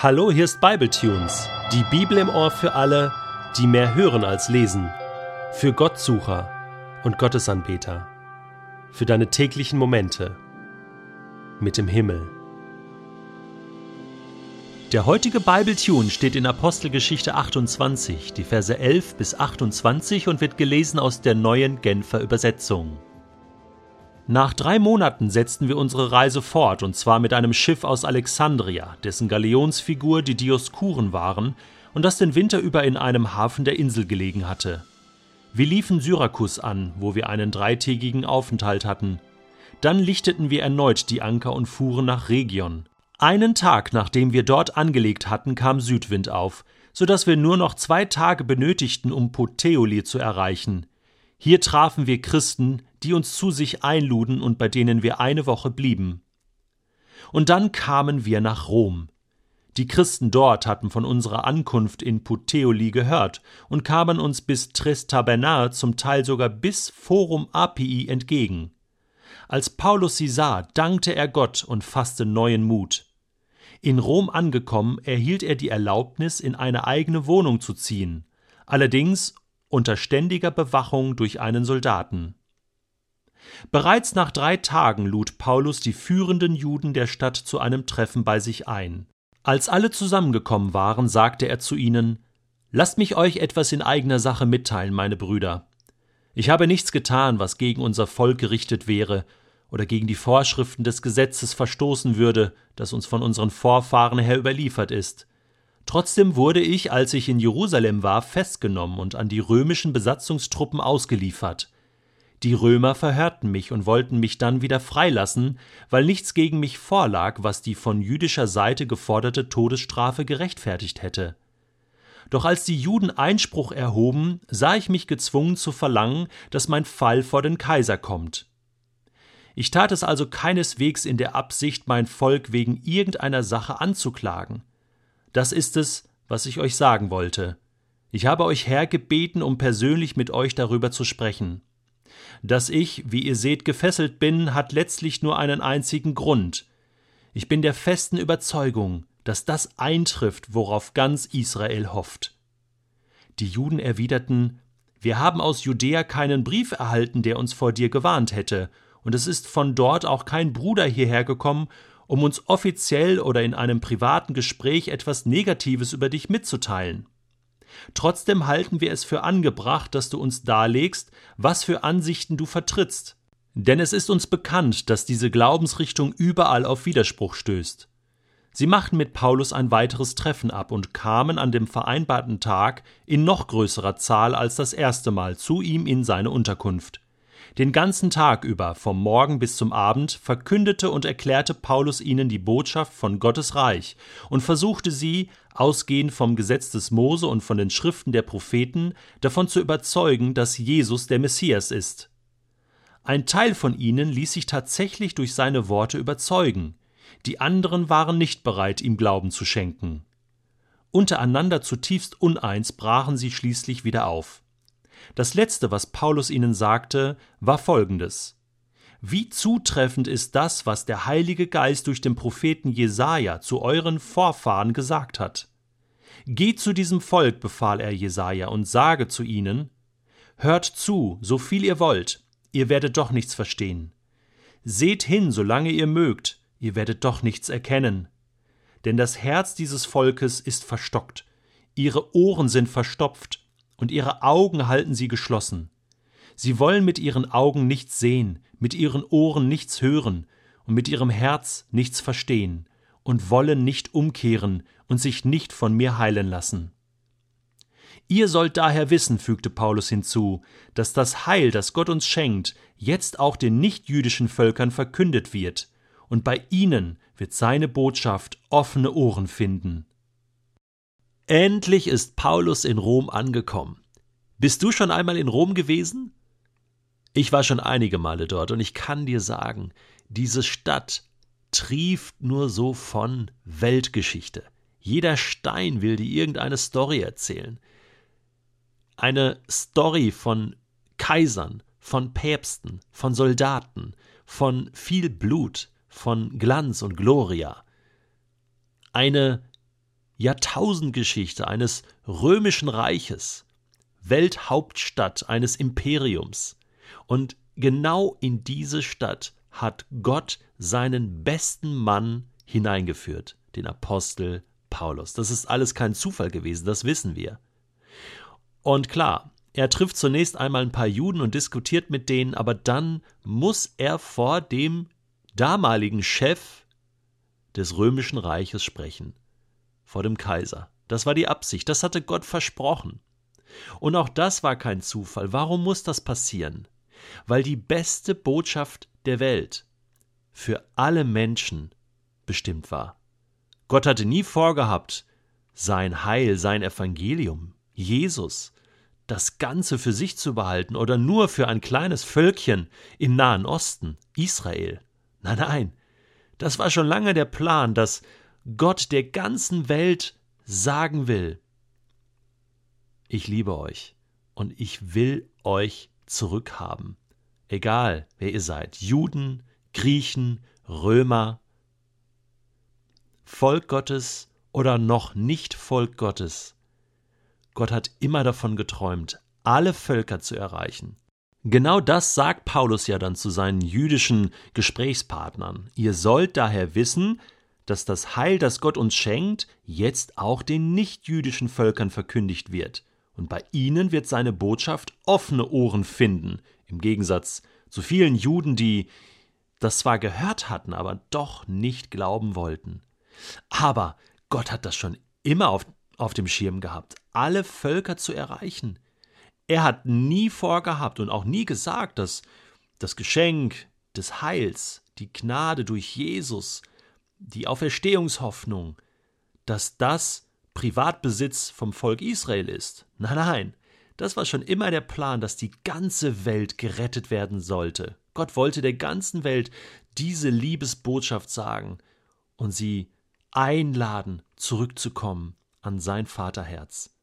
Hallo, hier ist Bibletunes, die Bibel im Ohr für alle, die mehr hören als lesen, für Gottsucher und Gottesanbeter, für deine täglichen Momente mit dem Himmel. Der heutige Bibletune steht in Apostelgeschichte 28, die Verse 11 bis 28 und wird gelesen aus der neuen Genfer Übersetzung. Nach drei Monaten setzten wir unsere Reise fort, und zwar mit einem Schiff aus Alexandria, dessen Galionsfigur die Dioskuren waren und das den Winter über in einem Hafen der Insel gelegen hatte. Wir liefen Syrakus an, wo wir einen dreitägigen Aufenthalt hatten. Dann lichteten wir erneut die Anker und fuhren nach Region. Einen Tag nachdem wir dort angelegt hatten, kam Südwind auf, so dass wir nur noch zwei Tage benötigten, um Puteoli zu erreichen. Hier trafen wir Christen, die uns zu sich einluden und bei denen wir eine Woche blieben. Und dann kamen wir nach Rom. Die Christen dort hatten von unserer Ankunft in Puteoli gehört und kamen uns bis Trestabernar, zum Teil sogar bis Forum Apii entgegen. Als Paulus sie sah, dankte er Gott und fasste neuen Mut. In Rom angekommen, erhielt er die Erlaubnis, in eine eigene Wohnung zu ziehen, allerdings unter ständiger Bewachung durch einen Soldaten. Bereits nach drei Tagen lud Paulus die führenden Juden der Stadt zu einem Treffen bei sich ein. Als alle zusammengekommen waren, sagte er zu ihnen Lasst mich euch etwas in eigener Sache mitteilen, meine Brüder. Ich habe nichts getan, was gegen unser Volk gerichtet wäre oder gegen die Vorschriften des Gesetzes verstoßen würde, das uns von unseren Vorfahren her überliefert ist. Trotzdem wurde ich, als ich in Jerusalem war, festgenommen und an die römischen Besatzungstruppen ausgeliefert. Die Römer verhörten mich und wollten mich dann wieder freilassen, weil nichts gegen mich vorlag, was die von jüdischer Seite geforderte Todesstrafe gerechtfertigt hätte. Doch als die Juden Einspruch erhoben, sah ich mich gezwungen zu verlangen, dass mein Fall vor den Kaiser kommt. Ich tat es also keineswegs in der Absicht, mein Volk wegen irgendeiner Sache anzuklagen. Das ist es, was ich euch sagen wollte. Ich habe euch hergebeten, um persönlich mit euch darüber zu sprechen. Dass ich, wie ihr seht, gefesselt bin, hat letztlich nur einen einzigen Grund. Ich bin der festen Überzeugung, dass das eintrifft, worauf ganz Israel hofft. Die Juden erwiderten Wir haben aus Judäa keinen Brief erhalten, der uns vor dir gewarnt hätte, und es ist von dort auch kein Bruder hierher gekommen, um uns offiziell oder in einem privaten Gespräch etwas Negatives über dich mitzuteilen. Trotzdem halten wir es für angebracht, dass du uns darlegst, was für Ansichten du vertrittst. Denn es ist uns bekannt, dass diese Glaubensrichtung überall auf Widerspruch stößt. Sie machten mit Paulus ein weiteres Treffen ab und kamen an dem vereinbarten Tag in noch größerer Zahl als das erste Mal zu ihm in seine Unterkunft. Den ganzen Tag über, vom Morgen bis zum Abend, verkündete und erklärte Paulus ihnen die Botschaft von Gottes Reich und versuchte sie, ausgehend vom Gesetz des Mose und von den Schriften der Propheten, davon zu überzeugen, dass Jesus der Messias ist. Ein Teil von ihnen ließ sich tatsächlich durch seine Worte überzeugen, die anderen waren nicht bereit, ihm Glauben zu schenken. Untereinander zutiefst uneins brachen sie schließlich wieder auf. Das letzte, was Paulus ihnen sagte, war folgendes: Wie zutreffend ist das, was der Heilige Geist durch den Propheten Jesaja zu euren Vorfahren gesagt hat? Geht zu diesem Volk, befahl er Jesaja, und sage zu ihnen: Hört zu, so viel ihr wollt, ihr werdet doch nichts verstehen. Seht hin, solange ihr mögt, ihr werdet doch nichts erkennen. Denn das Herz dieses Volkes ist verstockt, ihre Ohren sind verstopft, und ihre Augen halten sie geschlossen. Sie wollen mit ihren Augen nichts sehen, mit ihren Ohren nichts hören und mit ihrem Herz nichts verstehen und wollen nicht umkehren und sich nicht von mir heilen lassen. Ihr sollt daher wissen, fügte Paulus hinzu, dass das Heil, das Gott uns schenkt, jetzt auch den nichtjüdischen Völkern verkündet wird, und bei ihnen wird seine Botschaft offene Ohren finden. Endlich ist Paulus in Rom angekommen. Bist du schon einmal in Rom gewesen? Ich war schon einige Male dort und ich kann dir sagen, diese Stadt trieft nur so von Weltgeschichte. Jeder Stein will dir irgendeine Story erzählen. Eine Story von Kaisern, von Päpsten, von Soldaten, von viel Blut, von Glanz und Gloria. Eine Jahrtausendgeschichte eines römischen Reiches, Welthauptstadt eines Imperiums. Und genau in diese Stadt hat Gott seinen besten Mann hineingeführt, den Apostel Paulus. Das ist alles kein Zufall gewesen, das wissen wir. Und klar, er trifft zunächst einmal ein paar Juden und diskutiert mit denen, aber dann muss er vor dem damaligen Chef des römischen Reiches sprechen, vor dem Kaiser. Das war die Absicht, das hatte Gott versprochen. Und auch das war kein Zufall. Warum muss das passieren? Weil die beste Botschaft der Welt für alle Menschen bestimmt war. Gott hatte nie vorgehabt, sein Heil, sein Evangelium, Jesus, das Ganze für sich zu behalten oder nur für ein kleines Völkchen im Nahen Osten, Israel. Nein, nein, das war schon lange der Plan, dass Gott der ganzen Welt sagen will, ich liebe euch und ich will euch zurückhaben. Egal, wer ihr seid, Juden, Griechen, Römer, Volk Gottes oder noch nicht Volk Gottes. Gott hat immer davon geträumt, alle Völker zu erreichen. Genau das sagt Paulus ja dann zu seinen jüdischen Gesprächspartnern. Ihr sollt daher wissen, dass das Heil, das Gott uns schenkt, jetzt auch den nichtjüdischen Völkern verkündigt wird. Und bei ihnen wird seine Botschaft offene Ohren finden, im Gegensatz zu vielen Juden, die das zwar gehört hatten, aber doch nicht glauben wollten. Aber Gott hat das schon immer auf, auf dem Schirm gehabt, alle Völker zu erreichen. Er hat nie vorgehabt und auch nie gesagt, dass das Geschenk des Heils, die Gnade durch Jesus, die Auferstehungshoffnung, dass das Privatbesitz vom Volk Israel ist. Nein, nein, das war schon immer der Plan, dass die ganze Welt gerettet werden sollte. Gott wollte der ganzen Welt diese Liebesbotschaft sagen und sie einladen, zurückzukommen an sein Vaterherz.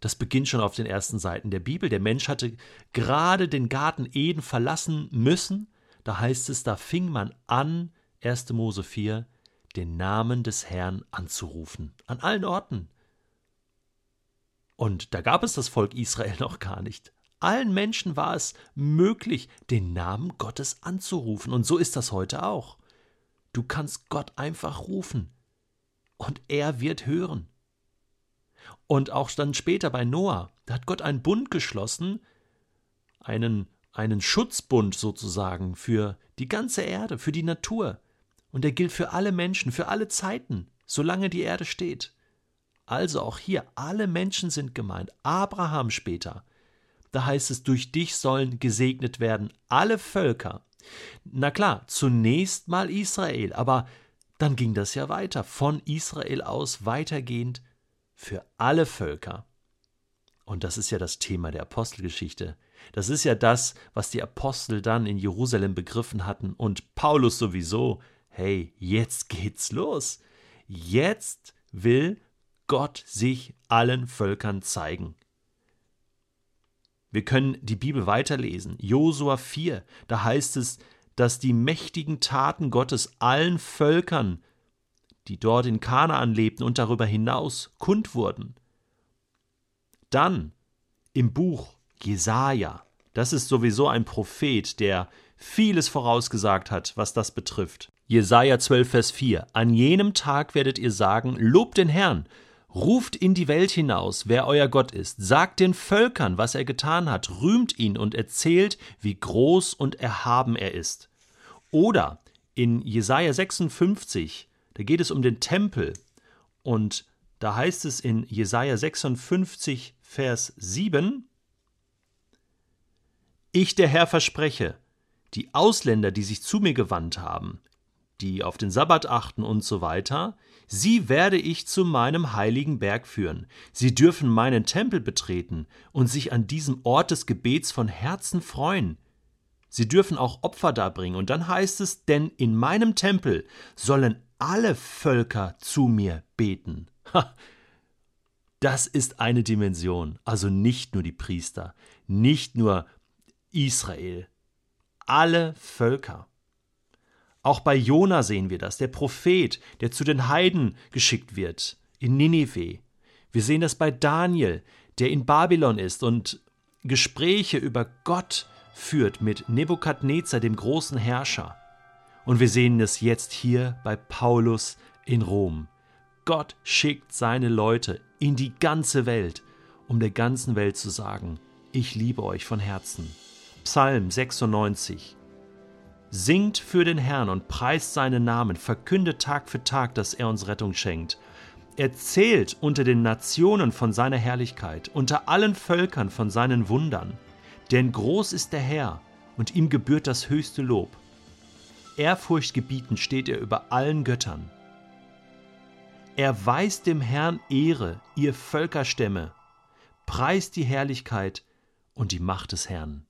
Das beginnt schon auf den ersten Seiten der Bibel. Der Mensch hatte gerade den Garten Eden verlassen müssen. Da heißt es, da fing man an, 1. Mose 4, den Namen des Herrn anzurufen. An allen Orten. Und da gab es das Volk Israel noch gar nicht. Allen Menschen war es möglich, den Namen Gottes anzurufen. Und so ist das heute auch. Du kannst Gott einfach rufen. Und er wird hören. Und auch dann später bei Noah, da hat Gott einen Bund geschlossen, einen, einen Schutzbund sozusagen für die ganze Erde, für die Natur. Und der gilt für alle Menschen, für alle Zeiten, solange die Erde steht. Also auch hier, alle Menschen sind gemeint. Abraham später. Da heißt es, durch dich sollen gesegnet werden alle Völker. Na klar, zunächst mal Israel, aber dann ging das ja weiter, von Israel aus weitergehend für alle Völker. Und das ist ja das Thema der Apostelgeschichte. Das ist ja das, was die Apostel dann in Jerusalem begriffen hatten und Paulus sowieso. Hey, jetzt geht's los. Jetzt will Gott sich allen Völkern zeigen. Wir können die Bibel weiterlesen. Josua 4, da heißt es, dass die mächtigen Taten Gottes allen Völkern die dort in Kanaan lebten und darüber hinaus kund wurden. Dann im Buch Jesaja, das ist sowieso ein Prophet, der vieles vorausgesagt hat, was das betrifft. Jesaja 12, Vers 4. An jenem Tag werdet ihr sagen: Lobt den Herrn, ruft in die Welt hinaus, wer euer Gott ist, sagt den Völkern, was er getan hat, rühmt ihn und erzählt, wie groß und erhaben er ist. Oder in Jesaja 56, da geht es um den Tempel und da heißt es in Jesaja 56, Vers 7, Ich, der Herr, verspreche, die Ausländer, die sich zu mir gewandt haben, die auf den Sabbat achten und so weiter, sie werde ich zu meinem heiligen Berg führen. Sie dürfen meinen Tempel betreten und sich an diesem Ort des Gebets von Herzen freuen. Sie dürfen auch Opfer darbringen. Und dann heißt es, denn in meinem Tempel sollen alle Völker zu mir beten. Das ist eine Dimension, also nicht nur die Priester, nicht nur Israel, alle Völker. Auch bei Jona sehen wir das, der Prophet, der zu den Heiden geschickt wird, in Ninive. Wir sehen das bei Daniel, der in Babylon ist und Gespräche über Gott führt mit Nebukadnezar, dem großen Herrscher. Und wir sehen es jetzt hier bei Paulus in Rom. Gott schickt seine Leute in die ganze Welt, um der ganzen Welt zu sagen, ich liebe euch von Herzen. Psalm 96 Singt für den Herrn und preist seinen Namen, verkündet Tag für Tag, dass er uns Rettung schenkt. Erzählt unter den Nationen von seiner Herrlichkeit, unter allen Völkern von seinen Wundern. Denn groß ist der Herr, und ihm gebührt das höchste Lob. Ehrfurchtgebieten steht er über allen Göttern. Erweist dem Herrn Ehre, ihr Völkerstämme, preist die Herrlichkeit und die Macht des Herrn.